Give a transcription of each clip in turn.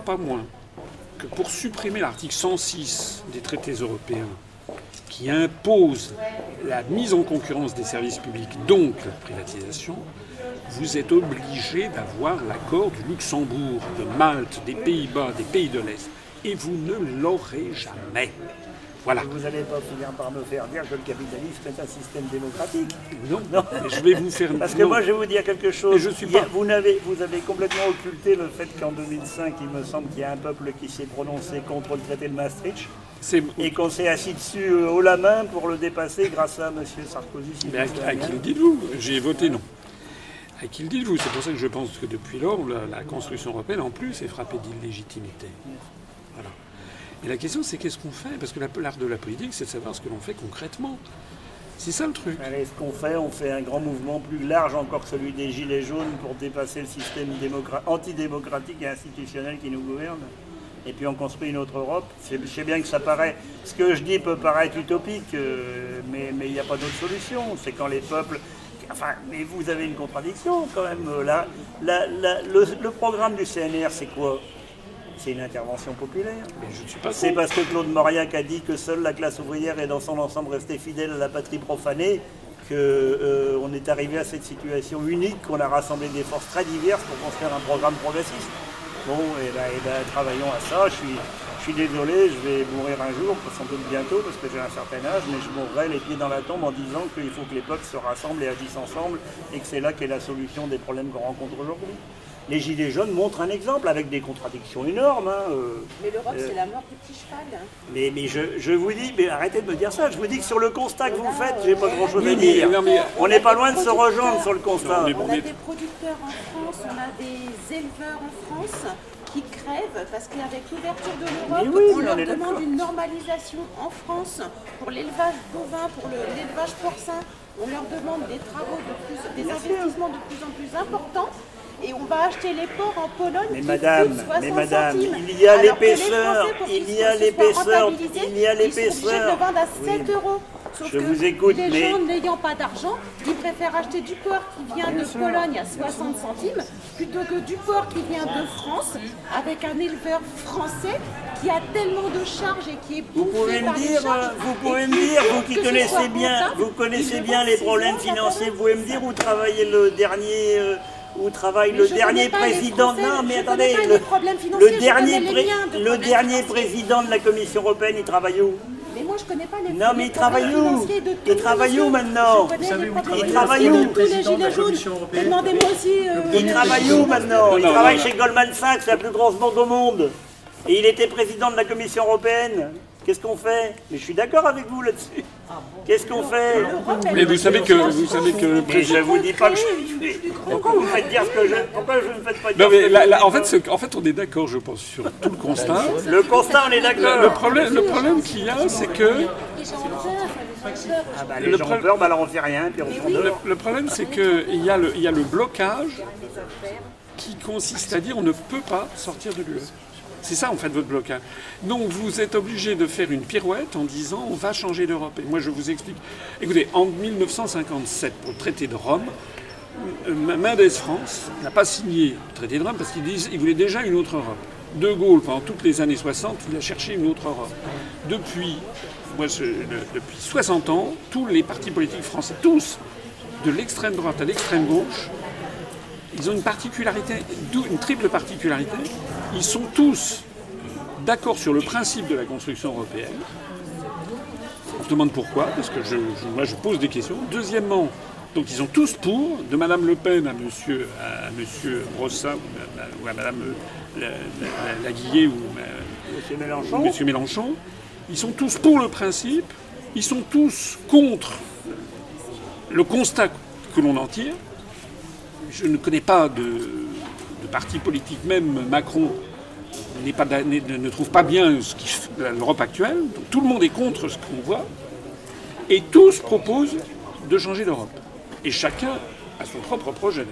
pas moins que pour supprimer l'article 106 des traités européens, qui impose la mise en concurrence des services publics, donc la privatisation, vous êtes obligé d'avoir l'accord du Luxembourg, de Malte, des Pays-Bas, des pays de l'Est. Et vous ne l'aurez jamais. Voilà. Vous n'allez pas finir par me faire dire que le capitalisme est un système démocratique. Non, non. je vais vous faire. Parce que non. moi, je vais vous dire quelque chose. je suis pas- Vous, n'avez- vous avez complètement occulté le fait qu'en 2005, il me semble qu'il y a un peuple qui s'est prononcé contre le traité de Maastricht et qu'on s'est assis dessus euh, haut la main pour le dépasser grâce à M. Sarkozy. si Mais à, qui le dites-vous? J'ai voté non. À qui le dites-vous? C'est pour ça que je pense que depuis lors, la, la construction européenne, en plus, est frappée d'illégitimité. Et la question, c'est qu'est-ce qu'on fait? Parce que la- l'art de la politique, c'est de savoir ce que l'on fait concrètement. C'est ça le truc. Allez, ce qu'on fait, on fait un grand mouvement plus large encore que celui des Gilets jaunes pour dépasser le système démocra- antidémocratique et institutionnel qui nous gouverne. Et puis on construit une autre Europe. Je sais bien que ça paraît. Ce que je dis peut paraître utopique, euh, mais mais il n'y a pas d'autre solution. C'est quand les peuples. Enfin, mais vous avez une contradiction quand même. Là, le programme du CNR, c'est quoi? C'est une intervention populaire. C'est parce que Claude Mauriac a dit que seule la classe ouvrière est dans son ensemble restée fidèle à la patrie profanée qu'on est arrivé à cette situation unique, qu'on a rassemblé des forces très diverses pour construire un programme progressiste. Bon, et là, et là, travaillons à ça. Je suis, je suis désolé, je vais mourir un jour, sans doute bientôt, parce que j'ai un certain âge, mais je mourrai les pieds dans la tombe en disant qu'il faut que les peuples se rassemblent et agissent ensemble, et que c'est là qu'est la solution des problèmes qu'on rencontre aujourd'hui. Les Gilets jaunes montrent un exemple avec des contradictions énormes. hein, euh, Mais l'Europe, Euh, c'est la mort du petit cheval. hein. mais, mais je, je vous dis, mais arrêtez de me dire ça. Je vous dis que sur le constat que vous faites, j'ai pas grand chose à dire. On n'est pas loin de se rejoindre sur le constat. Non, On a des producteurs en France, on a des éleveurs en France qui crèvent parce qu'avec l'ouverture de l'Europe, oui, on leur demande une normalisation en France pour l'élevage bovin, pour le- l'élevage porcin. On leur demande des travaux, de plus, des investissements de plus en plus importants. Et on va acheter les porcs en Pologne Mais qui madame, coûtent 60 mais madame, centimes. il y a l'épaisseur, il y a l'épaisseur, il y a Ils sont obligés de l'épaisseur. le vendre à Oui. 7 euros. Sauf Je que vous écoute, les mais- gens n'ayant pas d'argent, ils préfèrent acheter du porc qui vient de Pologne à 60 centimes plutôt que du porc qui vient de France avec un éleveur français qui a tellement de charges et qui est Vous bouffé pouvez me par les dire, charges euh, vous pouvez me dire, vous qui connaissez bien, vous connaissez bien les problèmes financiers, vous pouvez me dire où travaille le dernier, euh, où travaille Mais le dernier président. Français, Non, mais attendez, le, dernier, pré- de le dernier président de la Commission européenne, il travaille où Mais moi je connais pas les Non, mais il travaille où Il le travaille où maintenant il travaille où. Demandez-moi aussi. Il travaille où maintenant Il travaille chez Goldman Sachs, la plus grosse banque au monde. Et il était président de la Commission européenne. Qu'est-ce qu'on fait Mais je suis d'accord avec vous là-dessus. Qu'est-ce qu'on fait Mais vous savez que vous savez que le président. je vous dis pas que je suis. Pourquoi vous me faites dire ce que je. Pourquoi je ne faites pas dire Non ce mais que là- je là, en fait, ce- en fait, on est d'accord, je pense, sur tout le constat. Le constat, on est Le, le d'accord. problème, le problème qu'il y a, c'est que Les. Ah bah, Le gens pro- peur, bah alors on fait rien, puis on s'en le, le problème, c'est qu'il y, a le- il y a le blocage qui consiste à dire on ne peut pas sortir de l'UE. C'est ça en fait votre blocage. Donc vous êtes obligé de faire une pirouette en disant on va changer d'Europe. Et moi je vous explique. Écoutez, en 1957, pour le traité de Rome, euh, Mendes France n'a pas signé le traité de Rome parce qu'il il voulait déjà une autre Europe. De Gaulle, pendant toutes les années 60, il a cherché une autre Europe. Depuis, moi, depuis 60 ans, tous les partis politiques français, tous, de l'extrême droite à l'extrême gauche, ils ont une particularité, une triple particularité. Ils sont tous d'accord sur le principe de la construction européenne. On se demande pourquoi, parce que je, je- moi je pose des questions. Deuxièmement, donc ils sont tous pour, de Madame Le Pen à Monsieur, à Monsieur Rossa ou à, ou à Madame euh, la, la- Laguillet ou Monsieur Mélenchon. Monsieur Mélenchon, ils sont tous pour le principe, ils sont tous contre le constat que l'on en tire. Je ne connais pas de parti politique, même Macron ne trouve pas bien l'Europe actuelle. Donc, tout le monde est contre ce qu'on voit. Et tous proposent de changer d'Europe. Et chacun a son propre projet.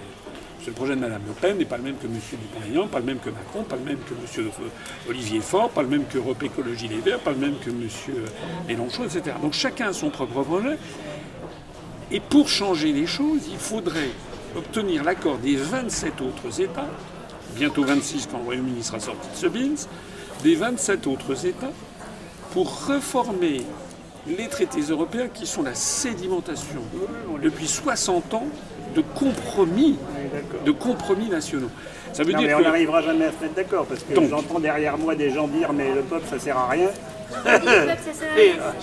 Le projet de Mme Le Pen n'est pas le même que M. Dupont-Aignan, pas le même que Macron, pas le même que M. Olivier Faure, pas le même que Europe Écologie Les Verts, pas le même que M. Mélenchon, etc. Donc chacun a son propre projet. Et pour changer les choses, il faudrait obtenir l'accord des 27 autres États bientôt 26 quand le Royaume-Uni sera sorti de ce BINS, des 27 autres États pour reformer les traités européens qui sont la sédimentation depuis 60 ans de compromis, de compromis nationaux. Ça veut dire mais on n'arrivera jamais à se mettre d'accord parce que j'entends derrière moi des gens dire mais le peuple ça sert à rien.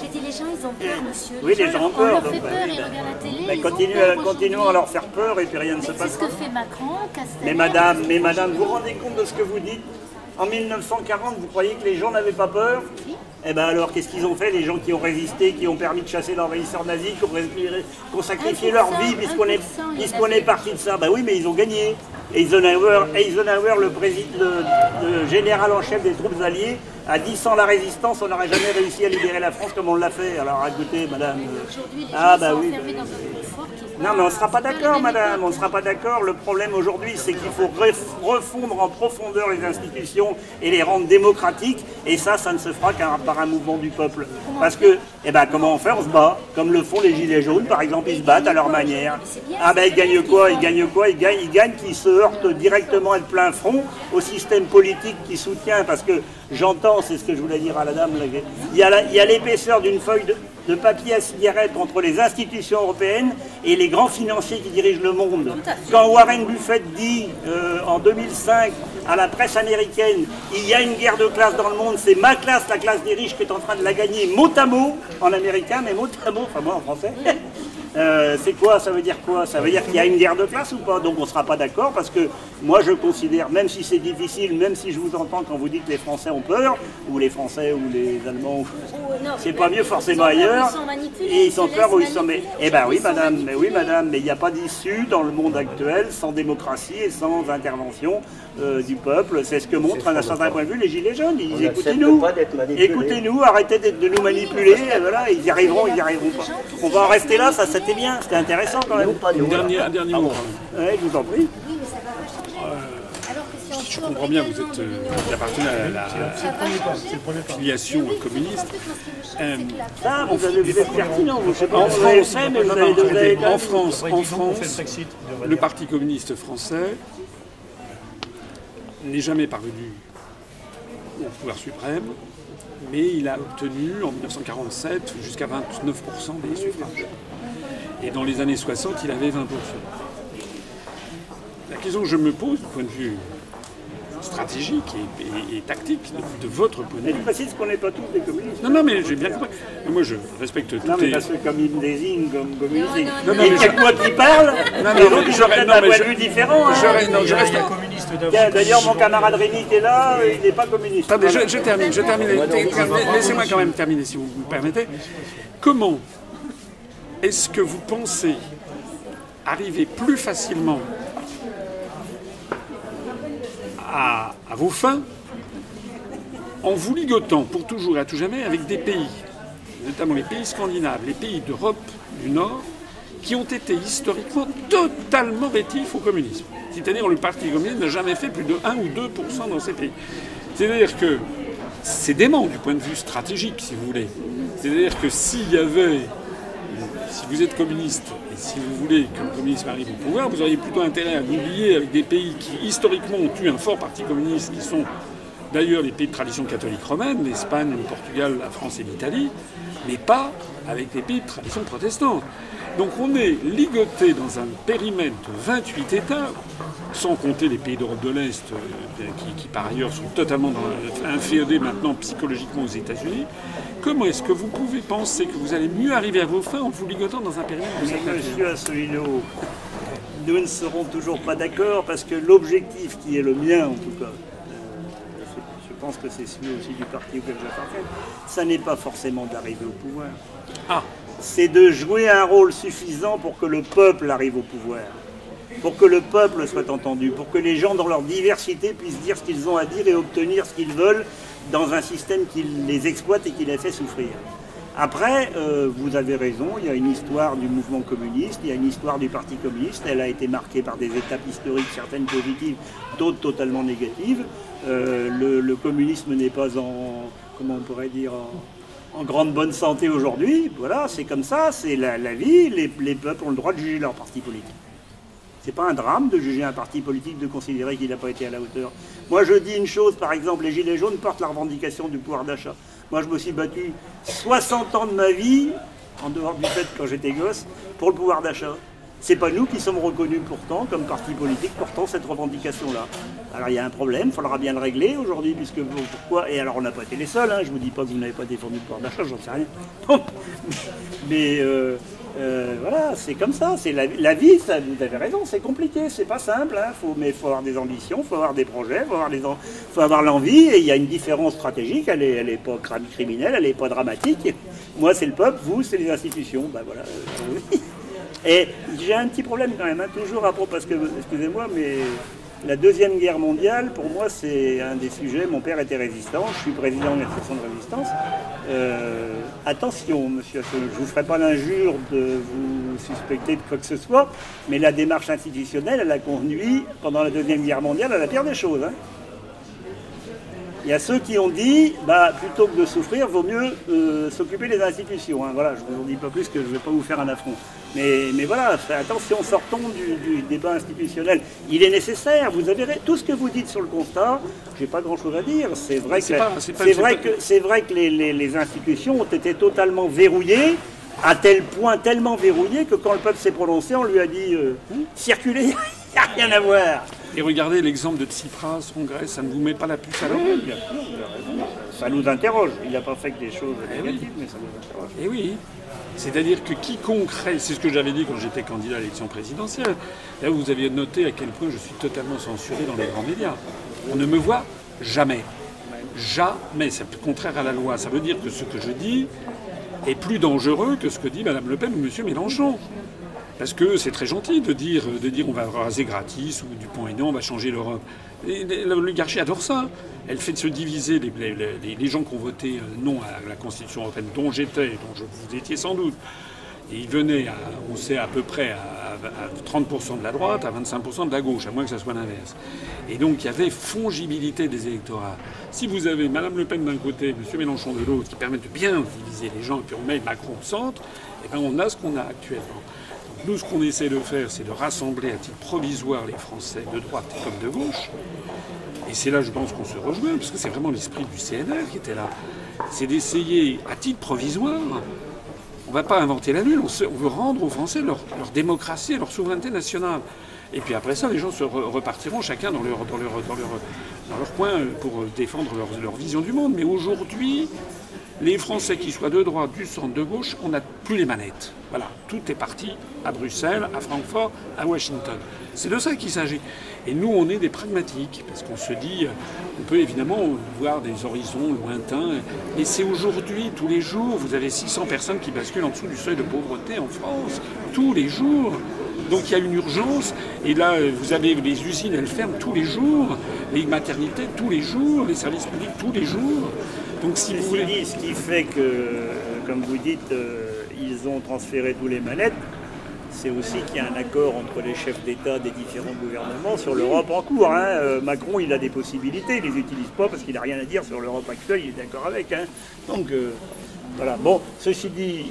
J'ai dit les gens ils ont peur monsieur. oui les gens ont peur. On leur fait peur, ils regardent la télé. Continue, continuons à leur faire peur et puis rien ne se passe. C'est ce que fait Macron. Mais madame, mais madame, vous vous rendez compte de ce que vous dites En 1940, vous croyez que les gens n'avaient pas peur eh bien alors, qu'est-ce qu'ils ont fait, les gens qui ont résisté, qui ont permis de chasser l'envahisseur nazi, qui ont, sacrifié leur vie puisqu'on est, est parti de ça Ben oui, mais ils ont gagné. Eisenhower, Eisenhower le, président, le, général en chef des troupes alliées, a dit sans la résistance, on n'aurait jamais réussi à libérer la France comme on l'a fait. Alors écoutez, madame. ah, bah oui. Non, mais on ne sera pas d'accord, madame, on ne sera pas d'accord. Le problème aujourd'hui, c'est qu'il faut refondre en profondeur les institutions et les rendre démocratiques. Et ça, ça ne se fera qu'un par un mouvement du peuple. Parce que, eh ben, comment on fait? On se bat, comme le font les Gilets jaunes, par exemple, ils se battent à leur manière. Ah ben, ils gagnent quoi? Ils gagnent quoi? Ils gagnent, ils gagnent qu'ils se heurtent directement et de plein front au système politique qui soutient. Parce que j'entends, c'est ce que je voulais dire à la dame, il y a l'épaisseur d'une feuille de de papier à cigarette entre les institutions européennes et les grands financiers qui dirigent le monde. Quand Warren Buffett dit euh, en 2005 à la presse américaine, il y a une guerre de classe dans le monde, c'est ma classe, la classe des riches, qui est en train de la gagner mot à mot, en américain, mais mot à mot, enfin moi en français. Euh, c'est quoi Ça veut dire quoi? Ça veut dire qu'il y a une guerre de classe ou pas? Donc on ne sera pas d'accord parce que moi je considère, même si c'est difficile, même si je vous entends quand vous dites que les Français ont peur, ou les Français ou les Allemands, c'est pas mieux forcément ailleurs. Et ils sont peur ou ils sont. Mais, eh ben oui, madame, mais oui, madame, mais il n'y a pas d'issue dans le monde actuel sans démocratie et sans intervention euh, du peuple. C'est ce que montre, d'un certain point de vue, les Gilets jaunes. Ils disent écoutez-nous, écoutez-nous, arrêtez de nous manipuler. voilà, ils y arriveront, ils n'y arriveront pas. On va en rester là, ça c'était bien, c'était intéressant quand même. un dernier mot. Ouais, je vous en prie. Je comprends bien, vous êtes euh, appartenez à la, filiation communiste. Euh, ah, vous, avez, vous êtes pertinent, vous, en France, en France, en France, le Parti communiste français n'est jamais parvenu au pouvoir suprême, mais il a obtenu en 1947 jusqu'à 29% des suffrages. Et dans les années 60, il avait 20%. La question que je me pose du point de vue stratégique et, tactique de, votre point de vue. Mais précise qu'on n'est pas tous des communistes. Non, non, mais j'ai bien compris. moi, je respecte tout. Non, mais parce que comme il me désigne comme communiste, non, non, il n'y a que moi qui parle, non, mais l'autre, ils ont peut-être un point de vue différent. Hein. Je, reste un communiste D'ailleurs, mon camarade Rémi qui est là, il n'est pas communiste. Attendez, je, je termine, je termine. Laissez-moi quand même terminer, si vous me permettez. Comment est-ce que vous pensez arriver plus facilement à, vos fins en vous ligotant pour toujours et à tout jamais avec des pays, notamment les pays scandinaves, les pays d'Europe du Nord, qui ont été historiquement totalement rétifs au communisme? C'est-à-dire le Parti communiste n'a jamais fait plus de 1 ou 2% dans ces pays. C'est-à-dire que c'est dément du point de vue stratégique, si vous voulez. C'est-à-dire que s'il y avait si vous êtes communiste et si vous voulez que le communisme arrive au pouvoir, vous auriez plutôt intérêt à vous lier avec des pays qui historiquement ont eu un fort parti communiste, qui sont d'ailleurs les pays de tradition catholique romaine, l'Espagne, le Portugal, la France et l'Italie, mais pas avec les pays de tradition protestante. Donc on est ligoté dans un périmètre de 28 États, sans compter les pays d'Europe de l'Est, euh, qui, par ailleurs sont totalement inféodés maintenant psychologiquement aux États-Unis. Comment est-ce que vous pouvez penser que vous allez mieux arriver à vos fins en vous ligotant dans un périmètre de cette Monsieur Asselineau, nous ne serons toujours pas d'accord parce que l'objectif qui est le mien en tout cas, euh, je pense que c'est celui aussi du parti auquel j'appartiens, ça n'est pas forcément d'arriver au pouvoir. Ah c'est de jouer un rôle suffisant pour que le peuple arrive au pouvoir, pour que le peuple soit entendu, pour que les gens dans leur diversité puissent dire ce qu'ils ont à dire et obtenir ce qu'ils veulent dans un système qui les exploite et qui les fait souffrir. Après, euh, vous avez raison, il y a une histoire du mouvement communiste, il y a une histoire du Parti communiste, elle a été marquée par des étapes historiques, certaines positives, d'autres totalement négatives. Euh, le, communisme n'est pas en, comment on pourrait dire, en, grande bonne santé aujourd'hui. Voilà, c'est comme ça, c'est la, vie. Les, peuples ont le droit de juger leur parti politique. C'est pas un drame de juger un parti politique, de considérer qu'il n'a pas été à la hauteur. Moi, je dis une chose, par exemple, les Gilets jaunes portent la revendication du pouvoir d'achat. Moi, je me suis battu 60 ans de ma vie, en dehors du fait quand j'étais gosse, pour le pouvoir d'achat. C'est pas nous qui sommes reconnus pourtant comme parti politique portant cette revendication-là. Alors il y a un problème, il faudra bien le régler aujourd'hui, puisque pourquoi Et alors on n'a pas été les seuls, hein, je vous dis pas que vous n'avez pas défendu le pouvoir d'achat, j'en sais rien. Mais euh, euh, voilà, c'est comme ça, c'est la, vie, ça, vous avez raison, c'est compliqué, c'est pas simple, hein, mais il faut avoir des ambitions, il faut avoir des projets, il faut avoir, l'envie, et il y a une différence stratégique, elle n'est pas criminelle, elle n'est pas dramatique. Moi c'est le peuple, vous c'est les institutions, ben voilà. Euh, et j'ai un petit problème quand même, hein, toujours à propos, parce que, excusez-moi, mais la Deuxième Guerre mondiale, pour moi, c'est un des sujets. Mon père était résistant, je suis président de l'association de résistance. Euh, attention, monsieur je ne vous ferai pas l'injure de vous suspecter de quoi que ce soit, mais la démarche institutionnelle, elle a conduit, pendant la Deuxième Guerre mondiale, à la pire des choses. Hein. Il y a ceux qui ont dit, bah, plutôt que de souffrir, vaut mieux euh, s'occuper des institutions. Hein. Voilà, je ne vous en dis pas plus que je ne vais pas vous faire un affront. Mais, mais voilà, attention, sortons du, débat institutionnel. Il est nécessaire, vous avez tout ce que vous dites sur le constat, je n'ai pas grand-chose à dire. C'est vrai, que, c'est vrai, que, vrai que les, institutions ont été totalement verrouillées à tel point tellement verrouillées que quand le peuple s'est prononcé, on lui a dit euh, circulez, il n'y a rien à voir. Et regardez l'exemple de Tsipras en Grèce, ça ne vous met pas la puce à l'oreille Ça nous interroge. Il n'a pas fait que des choses négatives, mais ça nous interroge. Et eh oui. C'est-à-dire que quiconque c'est ce que j'avais dit quand j'étais candidat à l'élection présidentielle. Là, vous aviez noté à quel point je suis totalement censuré dans les grands médias. On ne me voit jamais. Jamais. C'est contraire à la loi. Ça veut dire que ce que je dis est plus dangereux que ce que dit Mme Le Pen ou M. Mélenchon. Parce que c'est très gentil de dire, de dire on va raser gratis ou du point aidant, on va changer l'Europe. L'oligarchie adore ça. Elle fait de se diviser les, gens qui ont voté euh, non à la Constitution européenne, dont j'étais, dont je, vous étiez sans doute. Ils venaient, à, on sait à peu près, à, 30% de la droite, à 25% de la gauche, à moins que ça soit l'inverse. Et donc il y avait fongibilité des électorats. Si vous avez Mme Le Pen d'un côté, M. Mélenchon de l'autre, qui permettent de bien diviser les gens, et puis on met Macron au centre, eh bien on a ce qu'on a actuellement. Nous, ce qu'on essaie de faire, c'est de rassembler à titre provisoire les Français de droite comme de gauche. Et c'est là, je pense, qu'on se rejoint, parce que c'est vraiment l'esprit du CNR qui était là. C'est d'essayer, à titre provisoire, on ne va pas inventer la lune, on, veut rendre aux Français leur, démocratie et leur souveraineté nationale. Et puis après ça, les gens se repartiront chacun dans leur, dans, leur, dans, leur, leur coin pour défendre leur, leur vision du monde. Mais aujourd'hui, les Français qui soient de droite, du centre, de gauche, on n'a plus les manettes. Voilà, tout est parti à Bruxelles, à Francfort, à Washington. C'est de ça qu'il s'agit. Et nous, on est des pragmatiques, parce qu'on se dit, on peut évidemment voir des horizons lointains, mais c'est aujourd'hui, tous les jours, vous avez 600 personnes qui basculent en dessous du seuil de pauvreté en France, tous les jours. Donc il y a une urgence, et là, vous avez les usines, elles ferment tous les jours, les maternités tous les jours, les services publics tous les jours. Donc vous voulez... ce qui fait que, comme vous dites, euh, ils ont transféré tous les manettes, c'est aussi qu'il y a un accord entre les chefs d'État des différents gouvernements sur l'Europe en cours. Hein. Euh, Macron, il a des possibilités, il ne les utilise pas parce qu'il n'a rien à dire sur l'Europe actuelle, il est d'accord avec. Hein. Donc euh, voilà. Bon, ceci dit,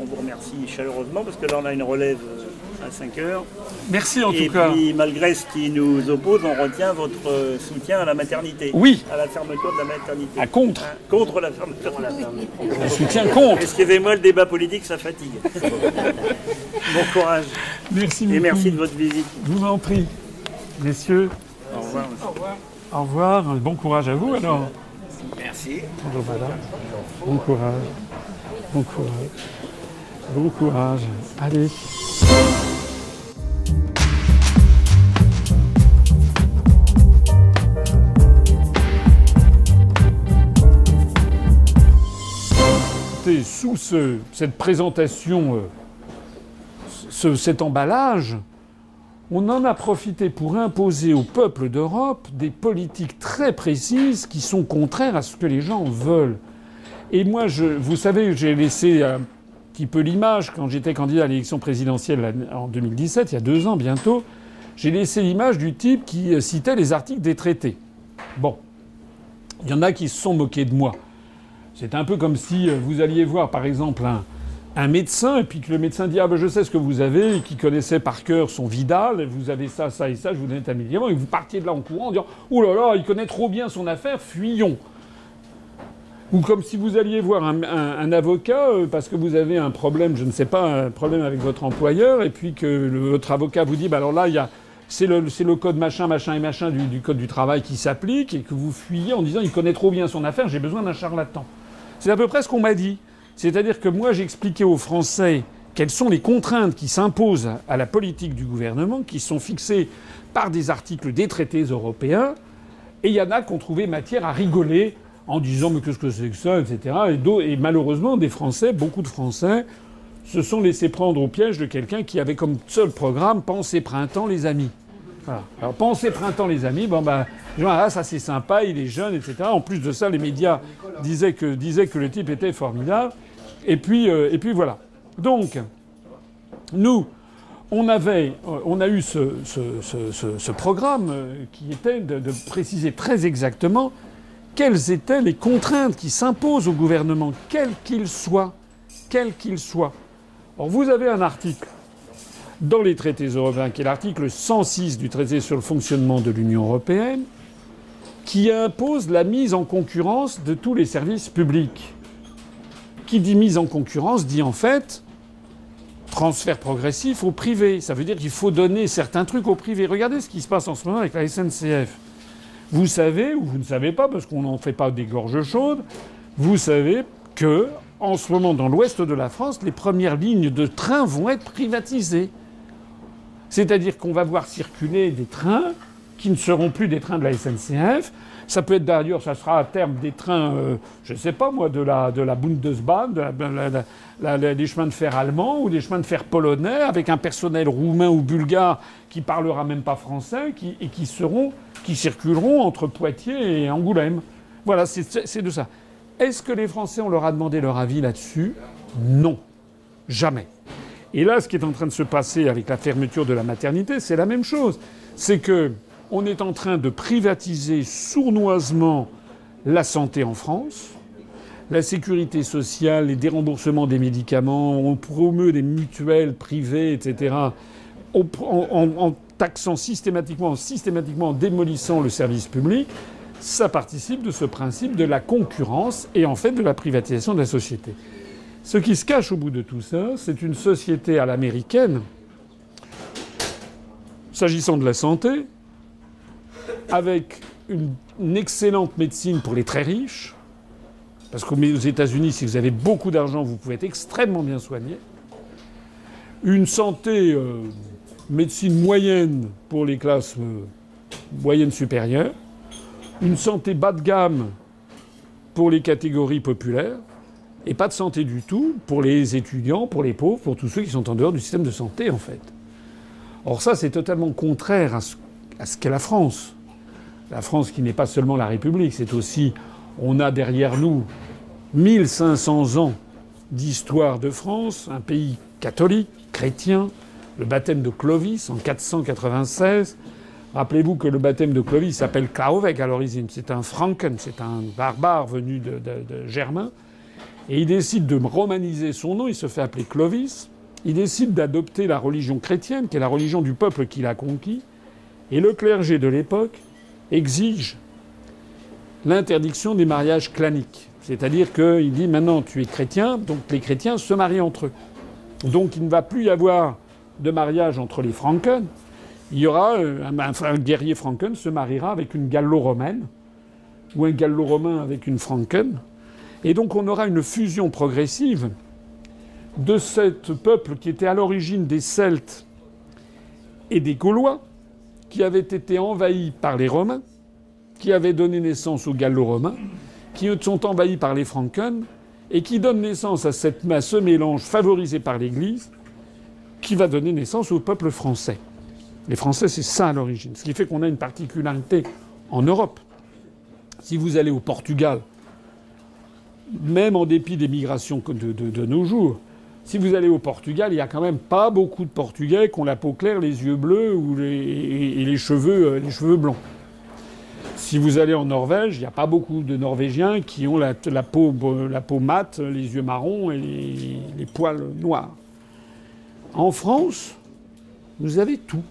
on vous remercie chaleureusement parce que là on a une relève à 5 heures. Merci en tout cas. Et puis malgré ce qui nous oppose, on retient votre soutien à la maternité. Oui. À la fermeture de la maternité. À contre. Hein, contre la fermeture de la maternité. Je soutien contre. Excusez-moi, le débat politique, ça fatigue. bon courage. Merci beaucoup. Et merci de votre visite. Je vous en prie. Messieurs. Au revoir. Au revoir. Au revoir. Bon courage à vous alors. Merci. Bon courage. Bon courage. Bon courage. Allez. Sous cette présentation, euh, cet emballage, on en a profité pour imposer au peuple d'Europe des politiques très précises qui sont contraires à ce que les gens veulent. Et moi, je, vous savez, j'ai laissé un petit peu l'image quand j'étais candidat à l'élection présidentielle en 2017, il y a deux ans bientôt. J'ai laissé l'image du type qui citait les articles des traités. Bon, il y en a qui se sont moqués de moi. C'est un peu comme si euh, vous alliez voir, par exemple, un médecin, et puis que le médecin dit Ah ben je sais ce que vous avez, et qui connaissait par cœur son Vidal, vous avez ça, ça et ça, je vous donne un médicament, et vous partiez de là en courant en disant Oh là là, il connaît trop bien son affaire, fuyons. Ou comme si vous alliez voir un, avocat euh, parce que vous avez un problème, je ne sais pas, un problème avec votre employeur, et puis que votre avocat vous dit bah alors là, il y a. C'est le, c'est le code machin, machin et machin du, du code du travail qui s'applique, et que vous fuyez en disant il connaît trop bien son affaire, j'ai besoin d'un charlatan. C'est à peu près ce qu'on m'a dit. C'est-à-dire que moi, j'ai expliqué aux Français quelles sont les contraintes qui s'imposent à la politique du gouvernement, qui sont fixées par des articles des traités européens, et il y en a qui ont trouvé matière à rigoler en disant mais qu'est-ce que c'est que ça, etc. Et, et malheureusement, des Français, beaucoup de Français, se sont laissés prendre au piège de quelqu'un qui avait comme seul programme Pensez printemps, les amis. Voilà. Alors Pensez printemps, les amis, bon ben, ah, ça c'est sympa, il est jeune, etc. En plus de ça, les médias disaient que, le type était formidable. Et puis, euh, et puis voilà. Donc, nous, on avait, euh, on a eu ce, programme euh, qui était de, de préciser très exactement quelles étaient les contraintes qui s'imposent au gouvernement, quel qu'il soit, quel qu'il soit. Or, vous avez un article dans les traités européens, qui est l'article 106 du traité sur le fonctionnement de l'Union européenne, qui impose la mise en concurrence de tous les services publics. Qui dit mise en concurrence dit en fait transfert progressif au privé. Ça veut dire qu'il faut donner certains trucs au privé. Regardez ce qui se passe en ce moment avec la SNCF. Vous savez, ou vous ne savez pas, parce qu'on n'en fait pas des gorges chaudes, vous savez que, en ce moment, dans l'ouest de la France, les premières lignes de train vont être privatisées. C'est-à-dire qu'on va voir circuler des trains qui ne seront plus des trains de la SNCF. Ça peut être d'ailleurs, ça sera à terme des trains, euh, je ne sais pas moi, de la, de la Bundesbahn, des chemins de fer allemands ou des chemins de fer polonais, avec un personnel roumain ou bulgare qui parlera même pas français, et qui seront, qui circuleront entre Poitiers et Angoulême. Voilà, c'est de ça. Est-ce que les Français, on leur a demandé leur avis là-dessus? Non, jamais. Et là, ce qui est en train de se passer avec la fermeture de la maternité, c'est la même chose. C'est que on est en train de privatiser sournoisement la santé en France, la sécurité sociale, les déremboursements des médicaments, on promeut des mutuelles privées, etc. En, taxant systématiquement, systématiquement en démolissant le service public, ça participe de ce principe de la concurrence et en fait de la privatisation de la société. Ce qui se cache au bout de tout ça, c'est une société à l'américaine, s'agissant de la santé, avec une, excellente médecine pour les très riches, parce qu'aux États-Unis, si vous avez beaucoup d'argent, vous pouvez être extrêmement bien soigné. Une santé, euh, médecine moyenne pour les classes euh, moyennes supérieures. Une santé bas de gamme pour les catégories populaires. Et pas de santé du tout pour les étudiants, pour les pauvres, pour tous ceux qui sont en dehors du système de santé, en fait. Or, ça, c'est totalement contraire à ce, qu'est la France. La France qui n'est pas seulement la République, c'est aussi. On a derrière nous 1500 ans d'histoire de France, un pays catholique, chrétien, le baptême de Clovis en 496. Rappelez-vous que le baptême de Clovis s'appelle Klaovec à l'origine. C'est un Franken, c'est un barbare venu de Germain. Et il décide de romaniser son nom, il se fait appeler Clovis. Il décide d'adopter la religion chrétienne, qui est la religion du peuple qu'il a conquis. Et le clergé de l'époque exige l'interdiction des mariages claniques. C'est-à-dire qu'il dit maintenant tu es chrétien, donc les chrétiens se marient entre eux. Donc il ne va plus y avoir de mariage entre les Franken. Il y aura euh, un, un- un guerrier Franken se mariera avec une gallo-romaine ou un gallo-romain avec une Franken. Et donc on aura une fusion progressive de ce peuple qui était à l'origine des Celtes et des Gaulois, qui avaient été envahis par les Romains, qui avaient donné naissance aux Gallo-Romains, qui sont envahis par les Franken, et qui donnent naissance à, cette, à ce mélange favorisé par l'Église, qui va donner naissance au peuple français. Les Français, c'est ça à l'origine. Ce qui fait qu'on a une particularité en Europe. Si vous allez au Portugal, même en dépit des migrations de, de- nos jours, si vous allez au Portugal, il n'y a quand même pas beaucoup de Portugais qui ont la peau claire, les yeux bleus ou les, et, les, cheveux, euh, les cheveux blancs. Si vous allez en Norvège, il n'y a pas beaucoup de Norvégiens qui ont la, peau, la peau mate, les yeux marrons et les, les poils noirs. En France, vous avez tout.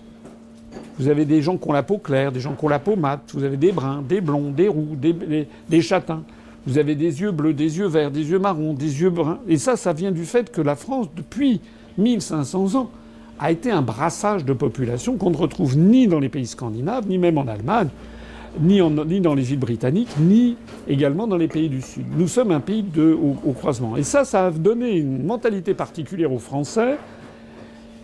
Vous avez des gens qui ont la peau claire, des gens qui ont la peau mate, vous avez des bruns, des blonds, des roux, des, châtains. Vous avez des yeux bleus, des yeux verts, des yeux marrons, des yeux bruns. Et ça, ça vient du fait que la France, depuis 1500 ans, a été un brassage de population qu'on ne retrouve ni dans les pays scandinaves, ni même en Allemagne, ni, dans les îles britanniques, ni également dans les pays du Sud. Nous sommes un pays de, au croisement. Et ça, ça a donné une mentalité particulière aux Français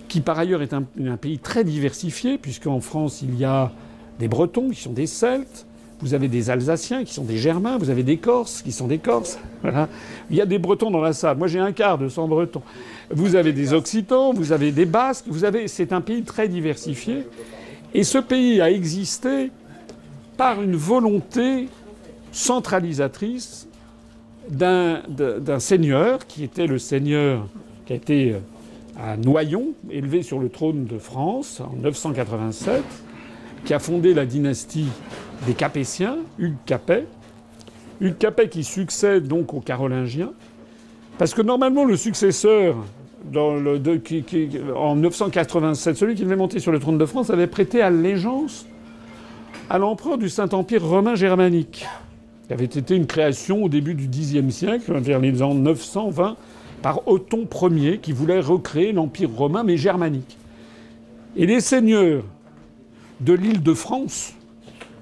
qui par ailleurs est un, pays très diversifié, puisqu'en France, il y a des Bretons qui sont des Celtes, vous avez des Alsaciens qui sont des Germains, vous avez des Corses qui sont des Corses. Voilà. Il y a des Bretons dans la salle. Moi, j'ai un quart de 100 Bretons. Vous avez des Occitans, vous avez des Basques, vous avez. C'est un pays très diversifié. Et ce pays a existé par une volonté centralisatrice d'un seigneur qui était le seigneur qui a été euh, à Noyon, élevé sur le trône de France en 987, qui a fondé la dynastie des Capétiens, Hugues Capet. Hugues Capet qui succède donc aux Carolingiens, parce que normalement le successeur en 987, celui qui devait monter sur le trône de France, avait prêté allégeance à l'empereur du Saint-Empire romain germanique, qui avait été une création au début du Xe siècle, vers les ans 920 par Othon Ier qui voulait recréer l'Empire romain mais germanique. Et les seigneurs de l'île de France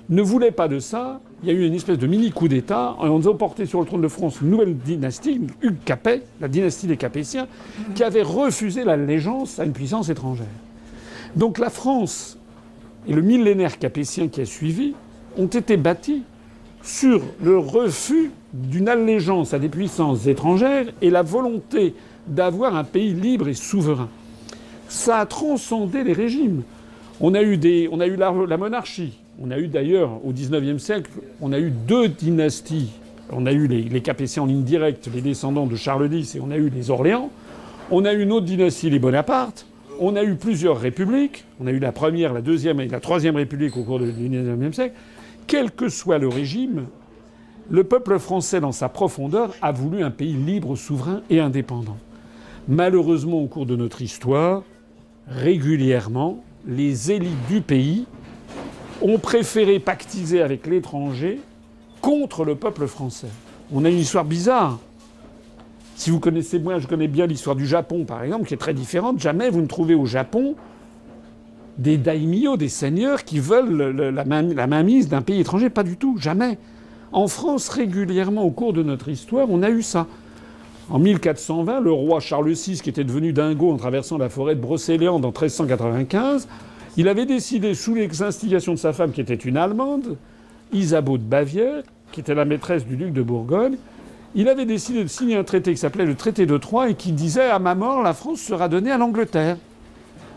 ne voulaient pas de ça. Il y a eu une espèce de mini coup d'État. en ont porté sur le trône de France une nouvelle dynastie, Hugues Capet, la dynastie des Capétiens, qui avait refusé l'allégeance à une puissance étrangère. Donc la France et le millénaire capétien qui a suivi ont été bâtis sur le refus d'une allégeance à des puissances étrangères et la volonté d'avoir un pays libre et souverain. Ça a transcendé les régimes. On a eu, la, monarchie. On a eu d'ailleurs, au XIXe siècle, on a eu deux dynasties. On a eu les, les, en ligne directe, les descendants de Charles X, et on a eu les Orléans. On a eu une autre dynastie, les Bonaparte. On a eu plusieurs républiques. On a eu la première, la deuxième et la troisième république au cours du XIXe siècle. Quel que soit le régime, le peuple français, dans sa profondeur, a voulu un pays libre, souverain et indépendant. Malheureusement, au cours de notre histoire, régulièrement, les élites du pays ont préféré pactiser avec l'étranger contre le peuple français. On a une histoire bizarre. Si vous connaissez, moi je connais bien l'histoire du Japon par exemple, qui est très différente. Jamais vous ne trouvez au Japon des daimyo, des seigneurs qui veulent la, mainmise d'un pays étranger. Pas du tout, jamais. En France, régulièrement, au cours de notre histoire, on a eu ça. En 1420, le roi Charles VI, qui était devenu dingo en traversant la forêt de Brocéliande en 1395, il avait décidé, sous les instigations de sa femme, qui était une Allemande, Isabeau de Bavière, qui était la maîtresse du duc de Bourgogne, il avait décidé de signer un traité qui s'appelait le traité de Troyes et qui disait à ma mort, la France sera donnée à l'Angleterre.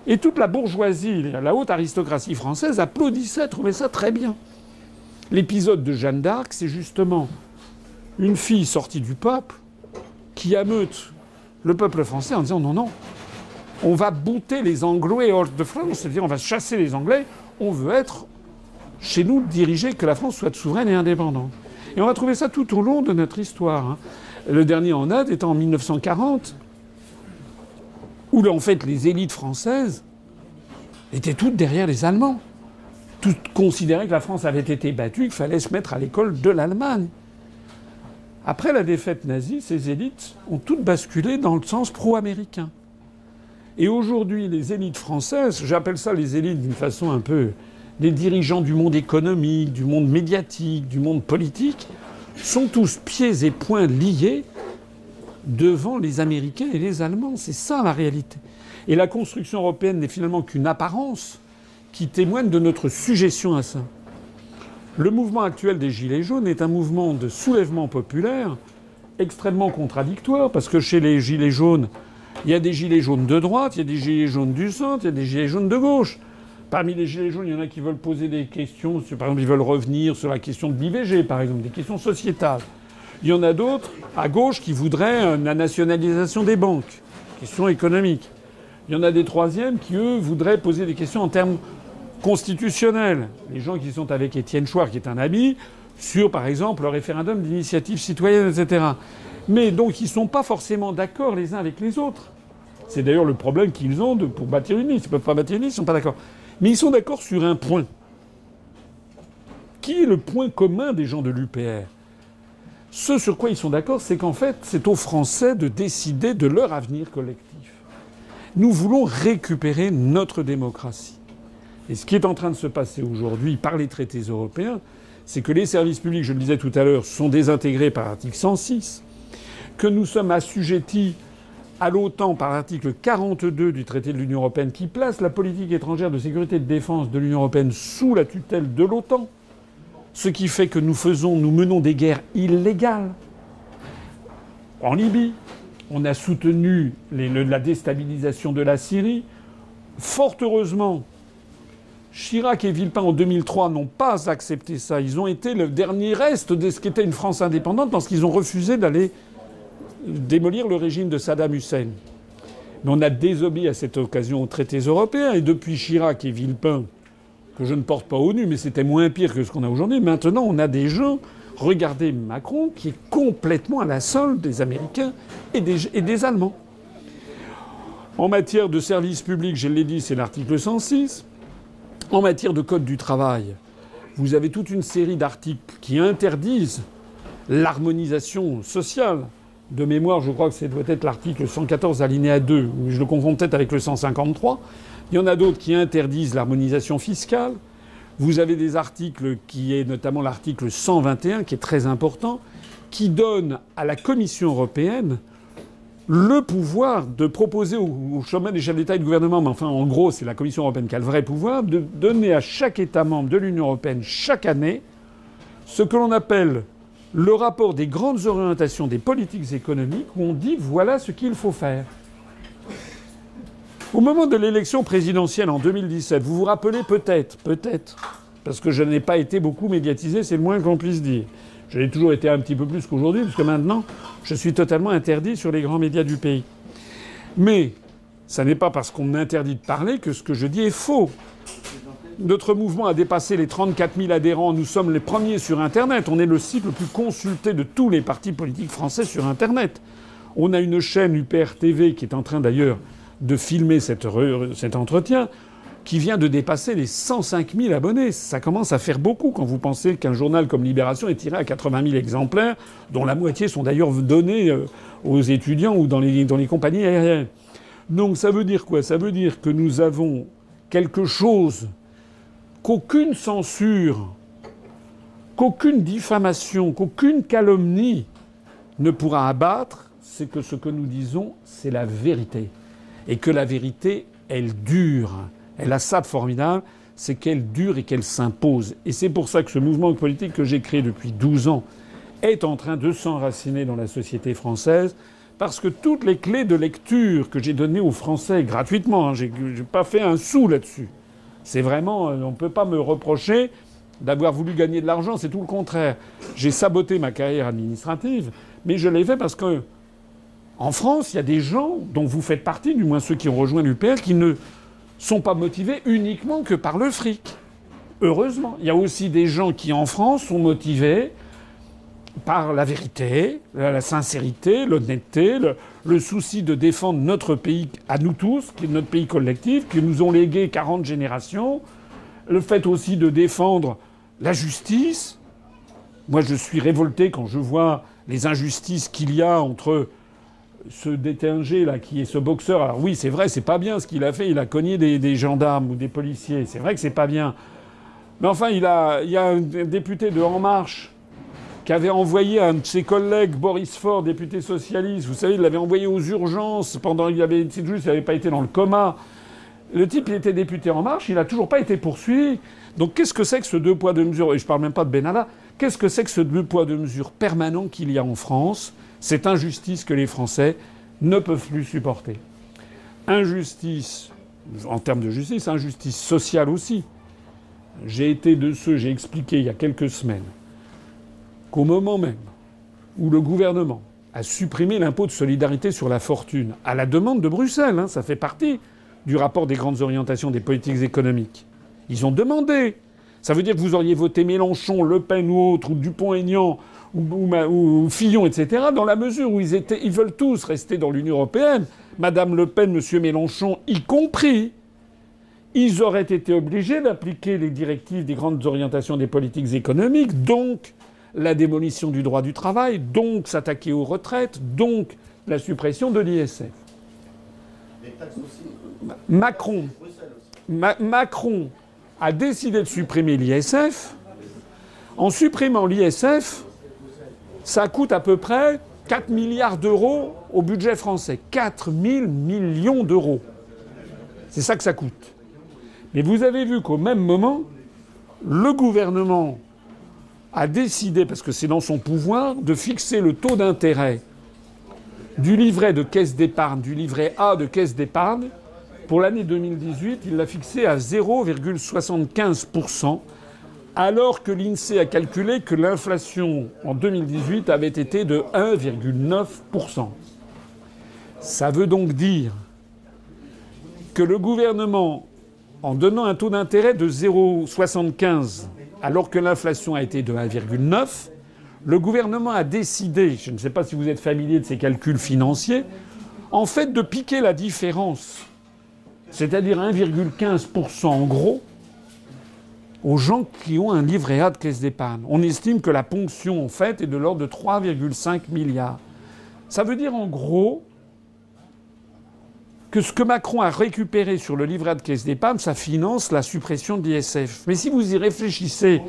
Et toute la bourgeoisie, la haute aristocratie française applaudissait, trouvait ça très bien. L'épisode de Jeanne d'Arc, c'est justement une fille sortie du peuple qui ameute le peuple français en disant non, non, on va bouter les Anglois hors de France, c'est-à-dire on va chasser les Anglais, on veut être chez nous dirigé, que la France soit souveraine et indépendante. Et on va trouver ça tout au long de notre histoire. Hein. Le dernier en date étant en 1940, où en fait les élites françaises étaient toutes derrière les Allemands tout considérait que la France avait été battue, qu'il fallait se mettre à l'école de l'Allemagne. Après la défaite nazie, ces élites ont toutes basculé dans le sens pro-américain. Et aujourd'hui, les élites françaises, j'appelle ça les élites d'une façon un peu. les dirigeants du monde économique, du monde médiatique, du monde politique, sont tous pieds et poings liés devant les Américains et les Allemands. C'est ça la réalité. Et la construction européenne n'est finalement qu'une apparence qui témoigne de notre suggestion à ça. Le mouvement actuel des Gilets jaunes est un mouvement de soulèvement populaire extrêmement contradictoire, parce que chez les Gilets jaunes, il y a des Gilets jaunes de droite, il y a des Gilets jaunes du centre, il y a des Gilets jaunes de gauche. Parmi les Gilets jaunes, il y en a qui veulent poser des questions, par exemple, ils veulent revenir sur la question de l'IVG, par exemple, des questions sociétales. Il y en a d'autres, à gauche, qui voudraient la nationalisation des banques, question économique. Il y en a des troisièmes qui, eux, voudraient poser des questions en termes constitutionnels, les gens qui sont avec Étienne Chouard, qui est un ami, sur, par exemple, le référendum d'initiative citoyenne, etc. Mais donc, ils ne sont pas forcément d'accord les uns avec les autres. C'est d'ailleurs le problème qu'ils ont de, pour bâtir une liste. Ils ne peuvent pas bâtir une liste, ils ne sont pas d'accord. Mais ils sont d'accord sur un point. Qui est le point commun des gens de l'UPR Ce sur quoi ils sont d'accord, c'est qu'en fait, c'est aux Français de décider de leur avenir collectif. Nous voulons récupérer notre démocratie. Et ce qui est en train de se passer aujourd'hui par les traités européens, c'est que les services publics, je le disais tout à l'heure, sont désintégrés par l'article 106, que nous sommes assujettis à l'OTAN par l'article 42 du traité de l'Union européenne qui place la politique étrangère de sécurité et de défense de l'Union européenne sous la tutelle de l'OTAN. Ce qui fait que nous faisons, nous menons des guerres illégales. En Libye, on a soutenu la déstabilisation de la Syrie. Fort heureusement, Chirac et Villepin en 2003 n'ont pas accepté ça. Ils ont été le dernier reste de ce qu'était une France indépendante parce qu'ils ont refusé d'aller démolir le régime de Saddam Hussein. Mais on a désobéi à cette occasion aux traités européens et depuis Chirac et Villepin, que je ne porte pas au nu, mais c'était moins pire que ce qu'on a aujourd'hui, maintenant on a des gens. Regardez Macron qui est complètement à la solde des Américains et des, et des Allemands. En matière de services publics, je l'ai dit, c'est l'article 106. En matière de code du travail, vous avez toute une série d'articles qui interdisent l'harmonisation sociale. De mémoire, je crois que c'est doit être l'article 114 alinéa 2, ou je le confonds peut-être avec le 153. Il y en a d'autres qui interdisent l'harmonisation fiscale. Vous avez des articles qui est notamment l'article 121 qui est très important, qui donne à la Commission européenne le pouvoir de proposer au, chemin des chefs d'État et de gouvernement, mais enfin en gros c'est la Commission européenne qui a le vrai pouvoir, de donner à chaque État membre de l'Union européenne chaque année ce que l'on appelle le rapport des grandes orientations des politiques économiques où on dit voilà ce qu'il faut faire. Au moment de l'élection présidentielle en 2017, vous vous rappelez peut-être, peut-être, parce que je n'ai pas été beaucoup médiatisé, c'est le moins qu'on puisse dire. Je l'ai toujours été un petit peu plus qu'aujourd'hui, puisque maintenant, je suis totalement interdit sur les grands médias du pays. Mais ça n'est pas parce qu'on m'interdit de parler que ce que je dis est faux. Notre mouvement a dépassé les 34 000 adhérents. Nous sommes les premiers sur Internet. On est le site le plus consulté de tous les partis politiques français sur Internet. On a une chaîne UPR TV qui est en train d'ailleurs de filmer cet entretien qui vient de dépasser les 105 000 abonnés. Ça commence à faire beaucoup quand vous pensez qu'un journal comme Libération est tiré à 80 000 exemplaires, dont la moitié sont d'ailleurs donnés euh, aux étudiants ou dans les, dans les compagnies aériennes. Donc ça veut dire quoi? Ça veut dire que nous avons quelque chose qu'aucune censure, qu'aucune diffamation, qu'aucune calomnie ne pourra abattre, c'est que ce que nous disons, c'est la vérité. Et que la vérité, elle dure. Elle a ça de formidable, c'est qu'elle dure et qu'elle s'impose. Et c'est pour ça que ce mouvement politique que j'ai créé depuis 12 ans est en train de s'enraciner dans la société française, parce que toutes les clés de lecture que j'ai données aux Français gratuitement, hein, j'ai pas fait un sou là-dessus. C'est vraiment, euh, on ne peut pas me reprocher d'avoir voulu gagner de l'argent, c'est tout le contraire. J'ai saboté ma carrière administrative, mais je l'ai fait parce que en France, il y a des gens dont vous faites partie, du moins ceux qui ont rejoint l'UPR, qui ne sont pas motivés uniquement que par le fric. Heureusement. Il y a aussi des gens qui, en France, sont motivés par la vérité, la sincérité, l'honnêteté, le, souci de défendre notre pays à nous tous, qui est notre pays collectif, qui nous ont légué 40 générations, le fait aussi de défendre la justice. Moi, je suis révolté quand je vois les injustices qu'il y a entre ce détingé là, qui est ce boxeur, alors oui, c'est vrai, c'est pas bien ce qu'il a fait. Il a cogné des, gendarmes ou des policiers. C'est vrai que c'est pas bien. Mais enfin, il, a, il y a un député de En Marche qui avait envoyé un de ses collègues, Boris Faure, député socialiste. Vous savez, il l'avait envoyé aux urgences pendant qu'il avait été juste, il n'avait pas été dans le coma. Le type, il était député En Marche, il n'a toujours pas été poursuivi. Donc qu'est-ce que c'est que ce deux poids deux mesures? Et je parle même pas de Benalla. Qu'est-ce que c'est que ce deux poids deux mesures permanent qu'il y a en France? Cette injustice que les Français ne peuvent plus supporter. Injustice en termes de justice, injustice sociale aussi. J'ai été de ceux, j'ai expliqué il y a quelques semaines, qu'au moment même où le gouvernement a supprimé l'impôt de solidarité sur la fortune, à la demande de Bruxelles, hein, ça fait partie du rapport des grandes orientations des politiques économiques, Ils ont demandé. Ça veut dire que vous auriez voté Mélenchon, Le Pen ou autre, ou Dupont-Aignan, ou, ou, Fillon, etc., dans la mesure où ils, étaient, ils veulent tous rester dans l'Union européenne, Madame Le Pen, Monsieur Mélenchon y compris, ils auraient été obligés d'appliquer les directives des grandes orientations des politiques économiques, donc la démolition du droit du travail, donc s'attaquer aux retraites, donc la suppression de l'ISF. Macron, Macron a décidé de supprimer l'ISF. En supprimant l'ISF, ça coûte à peu près 4 milliards d'euros au budget français. 4 000 millions d'euros. C'est ça que ça coûte. Mais vous avez vu qu'au même moment, le gouvernement a décidé, parce que c'est dans son pouvoir, de fixer le taux d'intérêt du livret de caisse d'épargne, du livret A de caisse d'épargne, pour l'année 2018, il l'a fixé à 0,75%, alors que l'INSEE a calculé que l'inflation en 2018 avait été de 1,9%. Ça veut donc dire que le gouvernement, en donnant un taux d'intérêt de 0,75 alors que l'inflation a été de 1,9, le gouvernement a décidé, je ne sais pas si vous êtes familier de ces calculs financiers, en fait de piquer la différence, c'est-à-dire 1,15% en gros, aux gens qui ont un livret A de caisse d'épargne. On estime que la ponction en fait est de l'ordre de 3,5 milliards. Ça veut dire en gros que ce que Macron a récupéré sur le livret de caisse d'épargne, ça finance la suppression de l'ISF. Mais si vous y réfléchissez,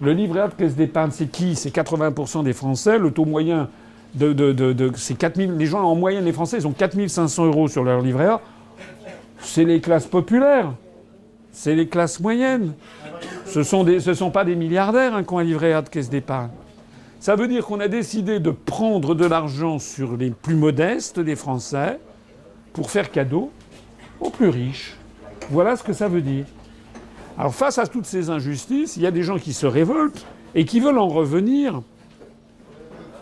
le livret A de caisse d'épargne, c'est qui? C'est 80% des Français. Le taux moyen de, de, c'est 4000. Les gens en moyenne, les Français, ils ont 4500 euros sur leur livret A. C'est les classes populaires. C'est les classes moyennes. Ce ne sont, pas des milliardaires hein, qui ont un de caisse d'épargne. Ça veut dire qu'on a décidé de prendre de l'argent sur les plus modestes des Français pour faire cadeau aux plus riches. Voilà ce que ça veut dire. Alors face à toutes ces injustices, il y a des gens qui se révoltent et qui veulent en revenir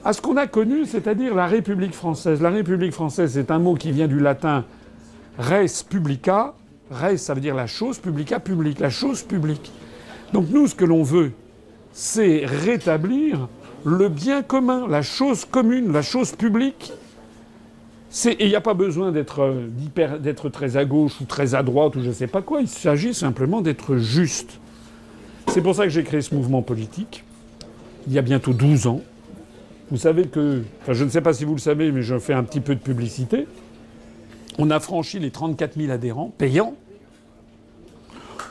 à ce qu'on a connu, c'est-à-dire la République française. La République française, c'est un mot qui vient du latin res publica. Res, ça veut dire la chose, publica, publique, la chose publique. Donc nous, ce que l'on veut, c'est rétablir le bien commun, la chose commune, la chose publique et il n'y a pas besoin euh, d'être très à gauche ou très à droite ou je ne sais pas quoi. Il s'agit simplement d'être juste. C'est pour ça que j'ai créé ce mouvement politique il y a bientôt 12 ans. Vous savez que, enfin je ne sais pas si vous le savez, mais je fais un petit peu de publicité. On a franchi les 34 000 adhérents payants.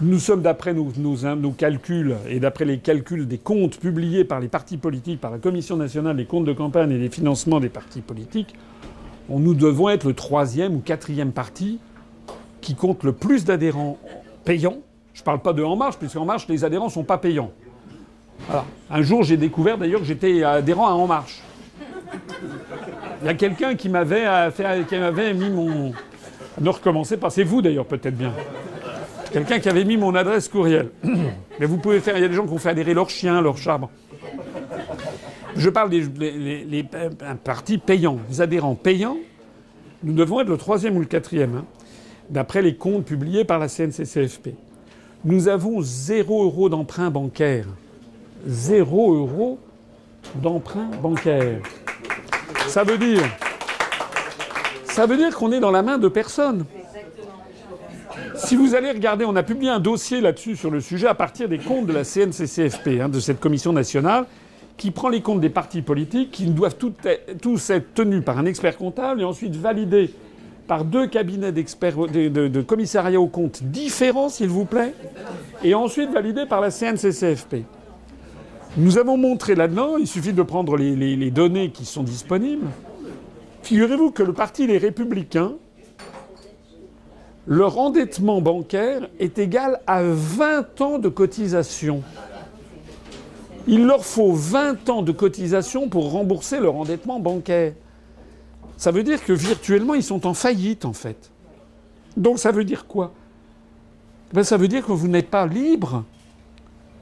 Nous sommes, d'après nos, calculs et d'après les calculs des comptes publiés par les partis politiques, par la Commission nationale des comptes de campagne et des financements des partis politiques, nous devons être le troisième ou quatrième parti qui compte le plus d'adhérents payants. Je ne parle pas de En Marche, puisque En Marche, les adhérents ne sont pas payants. Un jour, j'ai découvert d'ailleurs que j'étais adhérent à En Marche. Il y a quelqu'un qui m'avait qui m'avait mis mon. Ne recommencez pas, c'est vous d'ailleurs peut-être bien. Quelqu'un qui avait mis mon adresse courriel. Mais vous pouvez faire. Il y a des gens qui ont fait adhérer leurs chiens, leurs chats. Je parle des les, partis payants, les adhérents payants. Nous devons être le troisième ou le quatrième, hein, d'après les comptes publiés par la CNCCFP. Nous avons zéro euro d'emprunt bancaire. Zéro euro d'emprunt bancaire. Ça veut dire. Ça veut dire qu'on est dans la main de personne. Si vous allez regarder, on a publié un dossier là-dessus sur le sujet à partir des comptes de la CNCCFP, hein, de cette commission nationale, qui prend les comptes des partis politiques, qui doivent tous être tenus par un expert comptable et ensuite validés par deux cabinets d'experts de, commissariat aux comptes différents, s'il vous plaît, et ensuite validés par la CNCCFP. Nous avons montré là-dedans, il suffit de prendre les, les données qui sont disponibles. Figurez-vous que le parti Les Républicains, leur endettement bancaire est égal à 20 ans de cotisation. Il leur faut 20 ans de cotisation pour rembourser leur endettement bancaire. Ça veut dire que virtuellement, ils sont en faillite, en fait. Donc ça veut dire quoi? Ben, Ça veut dire que vous n'êtes pas libre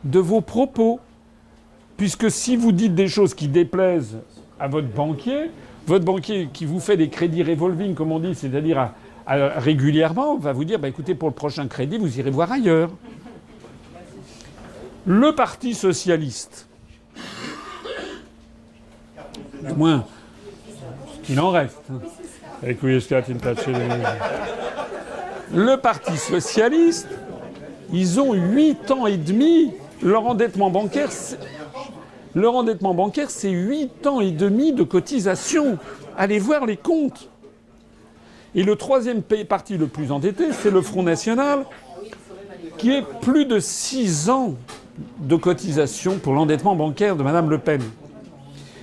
de vos propos. Puisque si vous dites des choses qui déplaisent à votre banquier, votre banquier qui vous fait des crédits revolving, comme on dit, c'est-à-dire régulièrement, va vous dire bah, écoutez, pour le prochain crédit, vous irez voir ailleurs. Le Parti socialiste, du moins, ce qu'il en reste. hein. Le Parti socialiste, ils ont 8 ans et demi. Leur endettement bancaire, c'est- leur endettement bancaire, c'est 8 ans et demi de cotisation. Allez voir les comptes. Et le troisième parti le plus endetté, c'est le Front National, qui est plus de 6 ans de cotisation pour l'endettement bancaire de Mme Le Pen.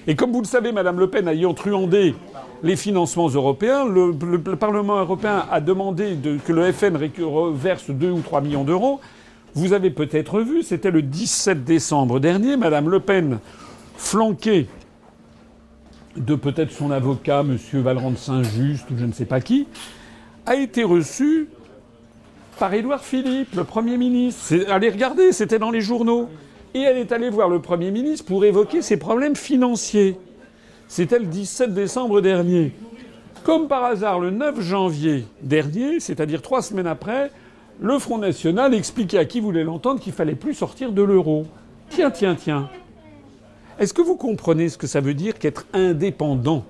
Et comme vous le savez, Mme Le Pen ayant truandé les financements européens, le, le- le Parlement européen a demandé de- que le FN récu- verse 2 ou 3 millions d'euros. Vous avez peut-être vu, c'était le 17 décembre dernier, Mme Le Pen, flanquée de peut-être son avocat, M. Valrand Saint-Just ou je ne sais pas qui, a été reçue par Édouard Philippe, le Premier ministre. Allez regarder, c'était dans les journaux. Et elle est allée voir le Premier ministre pour évoquer ses problèmes financiers. C'était le 17 décembre dernier. Comme par hasard, le 9 janvier dernier, c'est-à-dire trois semaines après, le Front National expliquait à qui voulait l'entendre qu'il fallait plus sortir de l'euro. Tiens, tiens, tiens. Est-ce que vous comprenez ce que ça veut dire qu'être indépendant?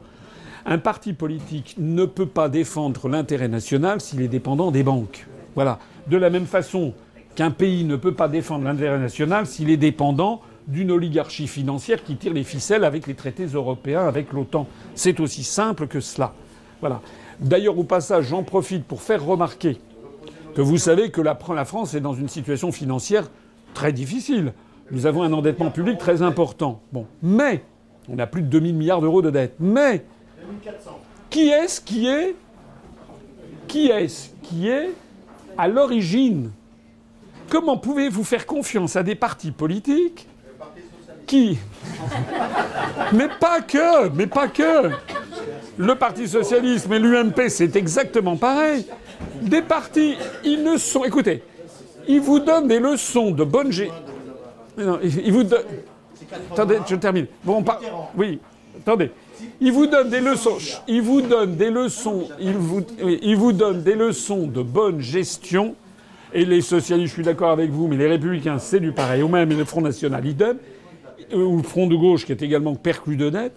Un parti politique ne peut pas défendre l'intérêt national s'il est dépendant des banques. Voilà. De la même façon qu'un pays ne peut pas défendre l'intérêt national s'il est dépendant d'une oligarchie financière qui tire les ficelles avec les traités européens, avec l'OTAN. C'est aussi simple que cela. Voilà. D'ailleurs, au passage, j'en profite pour faire remarquer que vous savez que la, France est dans une situation financière très difficile. Nous avons un endettement public très important. Bon. Mais, on a plus de 2000 milliards d'euros de dette. Mais, qui est-ce qui est, qui est-ce qui est à l'origine? Comment pouvez-vous faire confiance à des partis politiques qui. Mais pas que, mais pas que. Le Parti socialiste, mais l'UMP, c'est exactement pareil. Des partis, ils ne sont. Écoutez, ils vous donnent des leçons de bonne gé. Non, ils vous donnent. Attendez, je termine. Bon, on Oui, attendez. Ils vous donnent des leçons. Ils vous donnent des leçons. Ils vous, donnent des leçons de bonne gestion. Et les socialistes, je suis d'accord avec vous, mais les républicains, c'est du pareil. Ou même le Front National, ils donnent. Ou le Front de gauche, qui est également perclus de dette.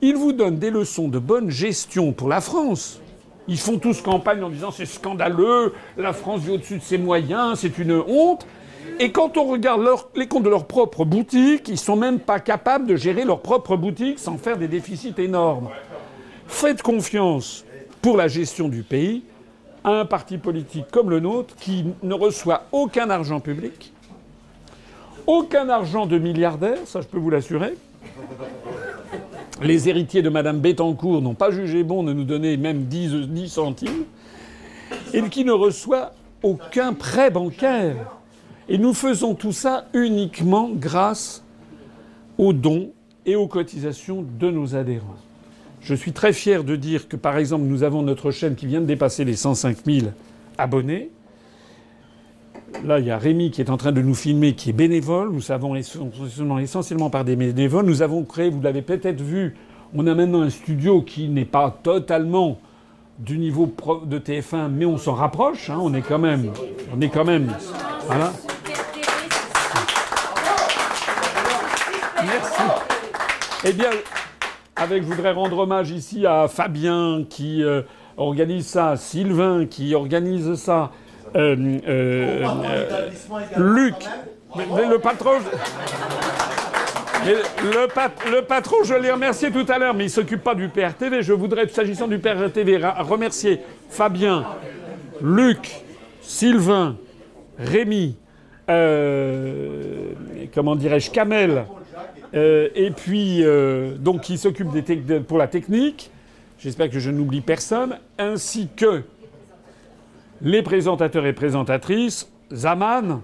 Ils vous donnent des leçons de bonne gestion pour la France. Ils font tous campagne en disant c'est scandaleux, la France vit au-dessus de ses moyens, c'est une honte. Et quand on regarde leur- les comptes de leurs propres boutiques, ils sont même pas capables de gérer leurs propres boutiques sans faire des déficits énormes. Faites confiance pour la gestion du pays à un parti politique comme le nôtre qui ne reçoit aucun argent public, aucun argent de milliardaires, ça je peux vous l'assurer. Les héritiers de Madame Bettencourt n'ont pas jugé bon de nous donner même 10, 10 centimes, et qui ne reçoit aucun prêt bancaire. Et nous faisons tout ça uniquement grâce aux dons et aux cotisations de nos adhérents. Je suis très fier de dire que, par exemple, nous avons notre chaîne qui vient de dépasser les 105 000 abonnés. Là, il y a Rémi qui est en train de nous filmer, qui est bénévole. Nous savons essentiellement, par des bénévoles. Nous avons créé, vous l'avez peut-être vu, on a maintenant un studio qui n'est pas totalement du niveau de TF1, mais on s'en rapproche. hein. on est quand même, on est quand même, voilà. Merci. Eh bien, avec, je voudrais rendre hommage ici à Fabien qui euh, organise ça, Sylvain qui organise ça, euh, euh, Luc, le patron. Le, pat- le patron, je l'ai remercié tout à l'heure, mais il s'occupe pas du PRTV. Je voudrais, s'agissant du PRTV, remercier Fabien, Luc, Sylvain, Rémi, euh, comment dirais-je, Kamel, euh, et puis euh, donc qui s'occupe pour la technique. J'espère que je n'oublie personne, ainsi que les présentateurs et présentatrices, Zaman.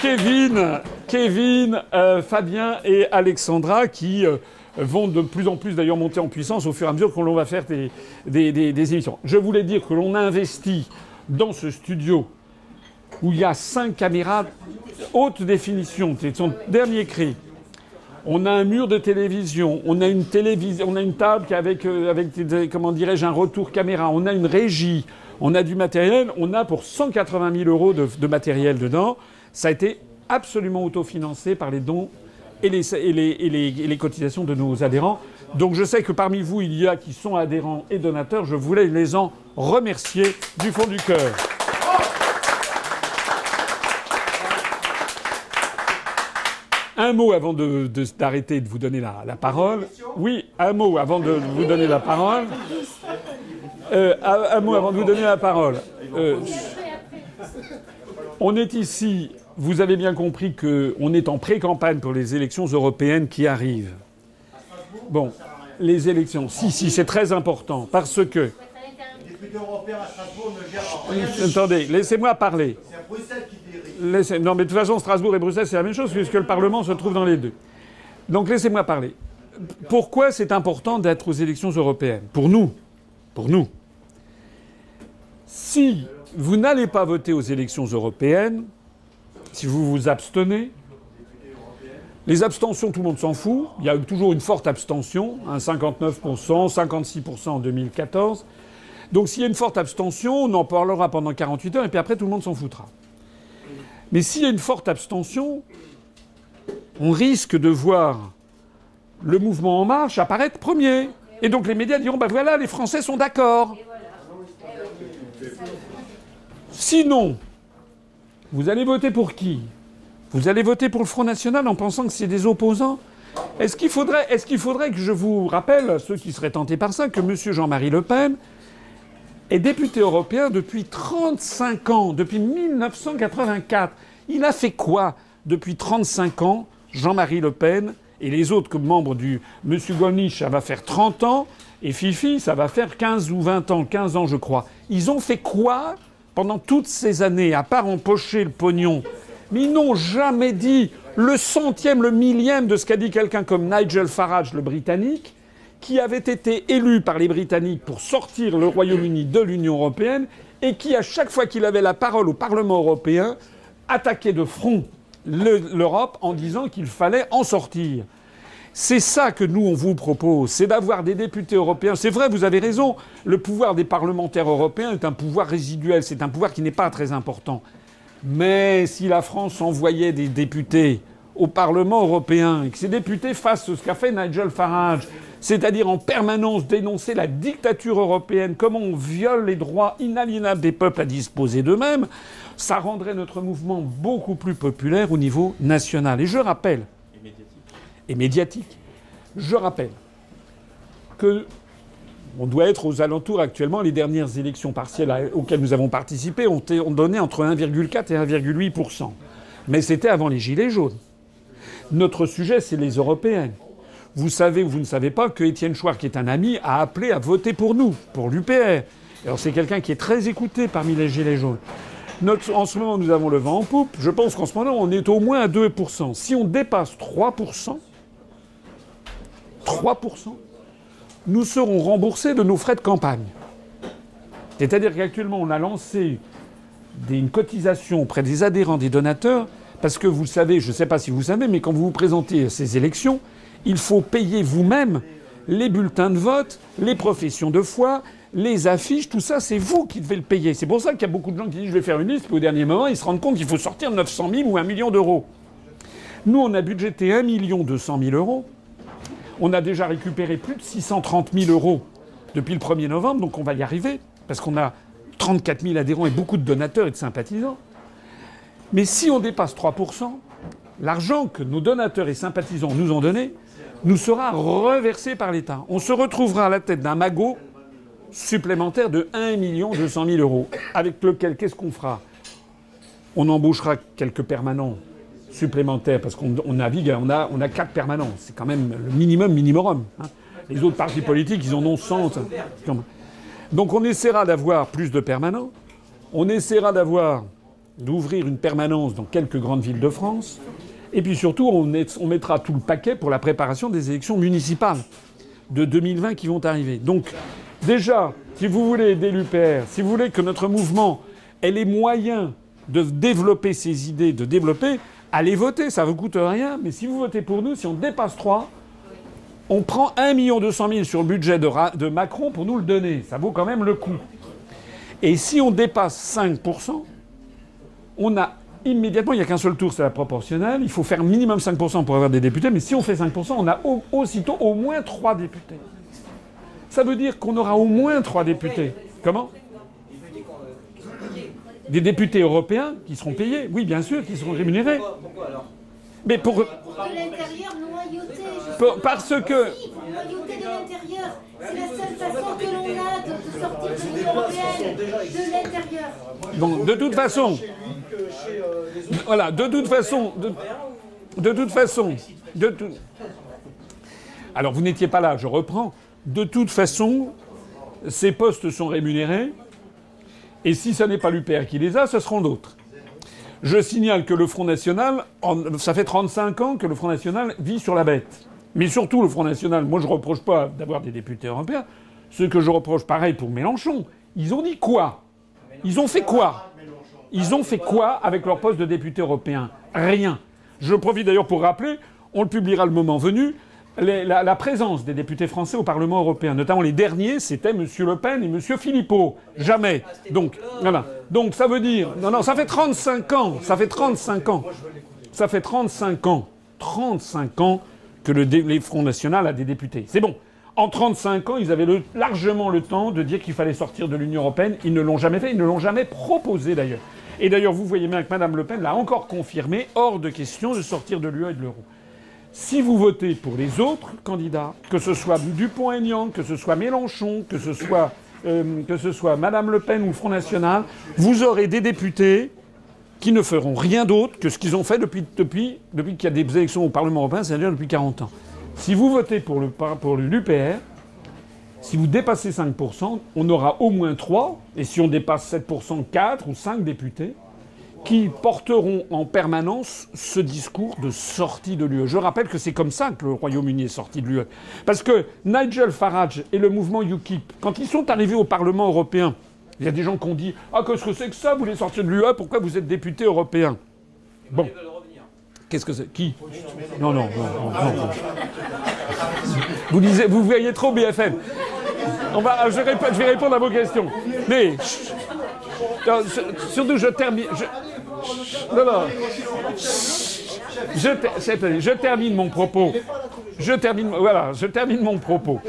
Kevin, euh, Fabien et Alexandra qui euh, vont de plus en plus d'ailleurs monter en puissance au fur et à mesure que l'on va faire des, émissions. Je voulais dire que l'on a investi dans ce studio où il y a cinq caméras haute définition, c'est son dernier cri. On a un mur de télévision, on a une télévision, on une table euh, avec comment dirais-je un retour caméra, on a une régie, On a du matériel, on a pour 180 000 euros de, matériel dedans. Ça a été absolument autofinancé par les dons et les, cotisations de nos adhérents. Donc je sais que parmi vous, il y a qui sont adhérents et donateurs. Je voulais les en remercier du fond du cœur. Un mot avant d'arrêter de, vous donner la, parole. Oui, un mot avant de vous donner la parole. Euh, un, mot avant de vous donner la parole. Euh, on est ici, vous avez bien compris qu'on est en pré-campagne pour les élections européennes qui arrivent. Bon, les élections, si, si, c'est très important, parce que... Attendez, laissez-moi parler. Non, mais de toute façon, Strasbourg et Bruxelles, c'est la même chose, puisque le Parlement se trouve dans les deux. Donc laissez-moi parler. Pourquoi c'est important d'être aux élections européennes? Pour nous. Pour nous. Si vous n'allez pas voter aux élections européennes, si vous vous abstenez, les abstentions, tout le monde s'en fout. Il y a toujours une forte abstention, 59%, 56% en 2014. Donc s'il y a une forte abstention, on en parlera pendant 48 heures et puis après tout le monde s'en foutra. Mais s'il y a une forte abstention, on risque de voir le mouvement En Marche apparaître premier. Et donc les médias diront, ben voilà, les Français sont d'accord. Sinon, vous allez voter pour qui? Vous allez voter pour le Front National en pensant que c'est des opposants? Est-ce qu'il faudrait, que je vous rappelle, ceux qui seraient tentés par ça, que M. Jean-Marie Le Pen est député européen depuis 35 ans, depuis 1984. Il a fait quoi depuis 35 ans, Jean-Marie Le Pen et les autres comme membres du M. Golnisch, ça va faire 30 ans, et Fifi, ça va faire 15 ou 20 ans, 15 ans je crois. Ils ont fait quoi pendant toutes ces années, à part empocher le pognon Mais ils n'ont jamais dit le centième, le millième de ce qu'a dit quelqu'un comme Nigel Farage, le Britannique, qui avait été élu par les Britanniques pour sortir le Royaume-Uni de l'Union européenne et qui, à chaque fois qu'il avait la parole au Parlement européen, attaquait de front l'Europe en disant qu'il fallait en sortir. C'est ça que nous, on vous propose, c'est d'avoir des députés européens. C'est vrai, vous avez raison, le pouvoir des parlementaires européens est un pouvoir résiduel, c'est un pouvoir qui n'est pas très important. Mais si la France envoyait des députés au Parlement européen et que ces députés fassent ce qu'a fait Nigel Farage, c'est-à-dire en permanence dénoncer la dictature européenne, comment on viole les droits inaliénables des peuples à disposer d'eux-mêmes, ça rendrait notre mouvement beaucoup plus populaire au niveau national. Et je rappelle, et médiatique, je rappelle que on doit être aux alentours actuellement. Les dernières élections partielles auxquelles nous avons participé ont, donné entre 1,4 et 1,8% Mais c'était avant les Gilets jaunes. Notre sujet, c'est les européennes. Vous savez ou vous ne savez pas que Étienne Chouard, qui est un ami, a appelé à voter pour nous, pour l'UPR. Alors c'est quelqu'un qui est très écouté parmi les Gilets jaunes. en ce moment, nous avons le vent en poupe. Je pense qu'en ce moment, on est au moins à 2%. Si on dépasse 3%, 3%, nous serons remboursés de nos frais de campagne. C'est-à-dire qu'actuellement, on a lancé une cotisation auprès des adhérents, des donateurs, parce que vous savez, je ne sais pas si vous savez, mais quand vous vous présentez à ces élections, il faut payer vous-même les bulletins de vote, les professions de foi, les affiches, tout ça, c'est vous qui devez le payer. C'est pour ça qu'il y a beaucoup de gens qui disent je vais faire une liste, puis au dernier moment, ils se rendent compte qu'il faut sortir 900 000 ou 1 million d'euros. Nous, on a budgété 1 million 200 000 euros. On a déjà récupéré plus de 630 000 euros depuis le 1er novembre, donc on va y arriver, parce qu'on a 34 000 adhérents et beaucoup de donateurs et de sympathisants. Mais si on dépasse 3% l'argent que nos donateurs et sympathisants nous ont donné, nous sera reversé par l'État. On se retrouvera à la tête d'un magot supplémentaire de 1 200 000 euros, avec lequel qu'est-ce qu'on fera? On embauchera quelques permanents supplémentaires, parce qu'on navigue, on a, on a quatre permanents. C'est quand même le minimum minimum. Hein. Les autres partis politiques, ils en ont 100. Donc on essaiera d'avoir plus de permanents. On essaiera d'avoir d'ouvrir une permanence dans quelques grandes villes de France. Et puis surtout, on, mettra tout le paquet pour la préparation des élections municipales de 2020 qui vont arriver. Donc, déjà, si vous voulez aider l'UPR, si vous voulez que notre mouvement ait les moyens de développer ses idées, de développer, allez voter, ça ne vous coûte rien. Mais si vous votez pour nous, si on dépasse 3, on prend 1 200 000 sur le budget de, de Macron pour nous le donner. Ça vaut quand même le coup. Et si on dépasse 5%, on a immédiatement, il n'y a qu'un seul tour, c'est la proportionnelle. Il faut faire minimum 5% pour avoir des députés, mais si on fait 5%, on a aussitôt au moins 3 députés. Ça veut dire qu'on aura au moins 3 députés. Comment? Des députés européens qui seront payés, oui, bien sûr, qui seront rémunérés. Pourquoi alors mais pour. De l'intérieur, noyauté. Parce que. Noyauté de l'intérieur. C'est la seule façon que l'on a de sortir de l'Union européenne. De l'intérieur. Bon, de toute façon. Voilà, de toute façon. De, toute façon. De tout... Alors, vous n'étiez pas là, je reprends. De toute façon, ces postes sont rémunérés. Et si ce n'est pas l'UPR qui les a, ce seront d'autres. Je signale que le Front National, ça fait 35 ans que le Front National vit sur la bête. Mais surtout le Front National, moi je ne reproche pas d'avoir des députés européens. Ce que je reproche, pareil pour Mélenchon, ils ont dit quoi? Ils ont fait quoi? Ils ont fait quoi avec leur poste de député européen? Rien. Je profite d'ailleurs pour rappeler, on le publiera le moment venu, la, présence des députés français au Parlement européen, notamment les derniers, c'était M. Le Pen et M. Philippot. Jamais. Donc, ça veut dire. Non, non, ça fait 35 ans. Ça fait 35 ans. Ça fait 35 ans. 35 ans que le, Front National a des députés. C'est bon. En 35 ans, ils avaient largement le temps de dire qu'il fallait sortir de l'Union européenne. Ils ne l'ont jamais fait. Ils ne l'ont jamais proposé d'ailleurs. Et d'ailleurs, vous voyez bien que Mme Le Pen l'a encore confirmé. Hors de question de sortir de l'UE et de l'euro. Si vous votez pour les autres candidats, que ce soit Dupont-Aignan, que ce soit Mélenchon, que ce soit, euh, que ce soit Madame Le Pen ou Front National, vous aurez des députés qui ne feront rien d'autre que ce qu'ils ont fait depuis, qu'il y a des élections au Parlement européen, c'est-à-dire depuis 40 ans. Si vous votez pour le pour l'UPR, si vous dépassez 5%, on aura au moins 3, et si on dépasse 7%, 4 ou 5 députés qui porteront en permanence ce discours de sortie de l'UE. Je rappelle que c'est comme ça que le Royaume-Uni est sorti de l'UE. Parce que Nigel Farage et le mouvement UKIP, quand ils sont arrivés au Parlement européen, il y a des gens qui ont dit Ah, qu'est-ce que c'est que ça Vous voulez sortir de l'UE Pourquoi vous êtes député européen? Bon. Qu'est-ce que c'est? Qui? Non non, non, non, Vous, voyez trop BFM. On va, je, vais répondre à vos questions. Mais. Surtout, je termine. Je, je, termine mon propos. Je termine, voilà, je termine mon propos.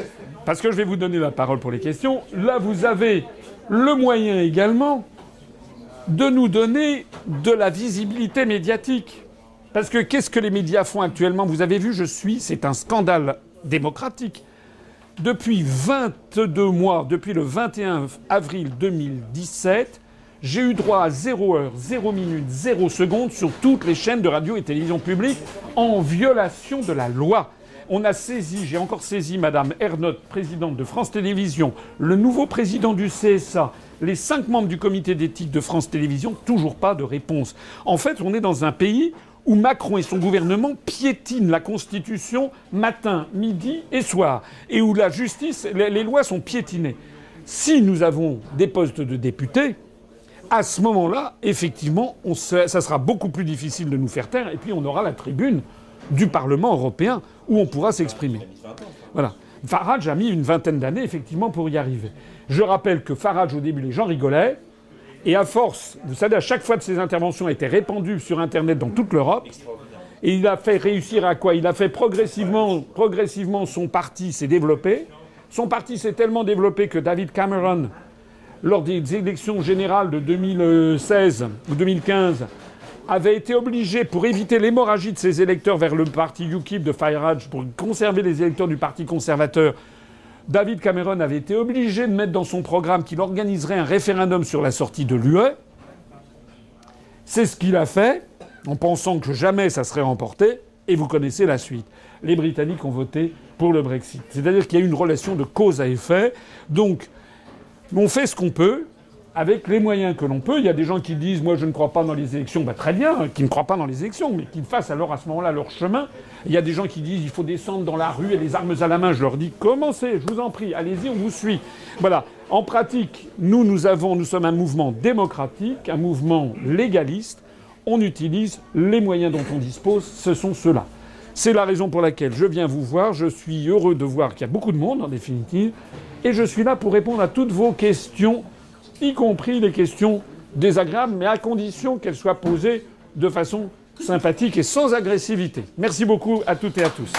Parce que je vais vous donner la parole pour les questions. Là, vous avez le moyen également de nous donner de la visibilité médiatique. Parce que qu'est-ce que les médias font actuellement? Vous avez vu, je suis, c'est un scandale démocratique. Depuis 22 mois, depuis le 21 avril 2017, j'ai eu droit à 0 heure, 0 minute, 0 seconde sur toutes les chaînes de radio et télévision publiques en violation de la loi. On a saisi, j'ai encore saisi Madame Ernotte, présidente de France Télévisions, le nouveau président du CSA, les cinq membres du comité d'éthique de France Télévisions, toujours pas de réponse. En fait, on est dans un pays où Macron et son gouvernement piétinent la Constitution matin, midi et soir, et où la justice, les, lois sont piétinées. Si nous avons des postes de députés, à ce moment-là, effectivement, ça sera beaucoup plus difficile de nous faire taire, et puis on aura la tribune du Parlement européen où on pourra s'exprimer. Voilà. Farage a mis une vingtaine d'années, effectivement, pour y arriver. Je rappelle que Farage, au début, les gens rigolaient. Et à force, vous savez, à chaque fois que ses interventions étaient répandues sur Internet dans toute l'Europe, et il a fait réussir à quoi? Il a fait progressivement, progressivement, son parti s'est développé. Son parti s'est tellement développé que David Cameron, lors des élections générales de 2016 ou 2015, avait été obligé, pour éviter l'hémorragie de ses électeurs vers le parti UKIP de Farage, pour conserver les électeurs du Parti conservateur, David Cameron avait été obligé de mettre dans son programme qu'il organiserait un référendum sur la sortie de l'UE. C'est ce qu'il a fait, en pensant que jamais ça serait remporté, et vous connaissez la suite. Les Britanniques ont voté pour le Brexit. C'est-à-dire qu'il y a eu une relation de cause à effet. Donc, on fait ce qu'on peut avec les moyens que l'on peut. Il y a des gens qui disent Moi, je ne crois pas dans les élections. Bah, très bien, qui ne croient pas dans les élections, mais qu'ils fassent alors à ce moment-là leur chemin. Il y a des gens qui disent Il faut descendre dans la rue et les armes à la main. Je leur dis Commencez, je vous en prie, allez-y, on vous suit. Voilà. En pratique, nous, nous, avons, nous sommes un mouvement démocratique, un mouvement légaliste. On utilise les moyens dont on dispose, ce sont ceux-là. C'est la raison pour laquelle je viens vous voir. Je suis heureux de voir qu'il y a beaucoup de monde, en définitive. Et je suis là pour répondre à toutes vos questions, y compris les questions désagréables, mais à condition qu'elles soient posées de façon sympathique et sans agressivité. Merci beaucoup à toutes et à tous.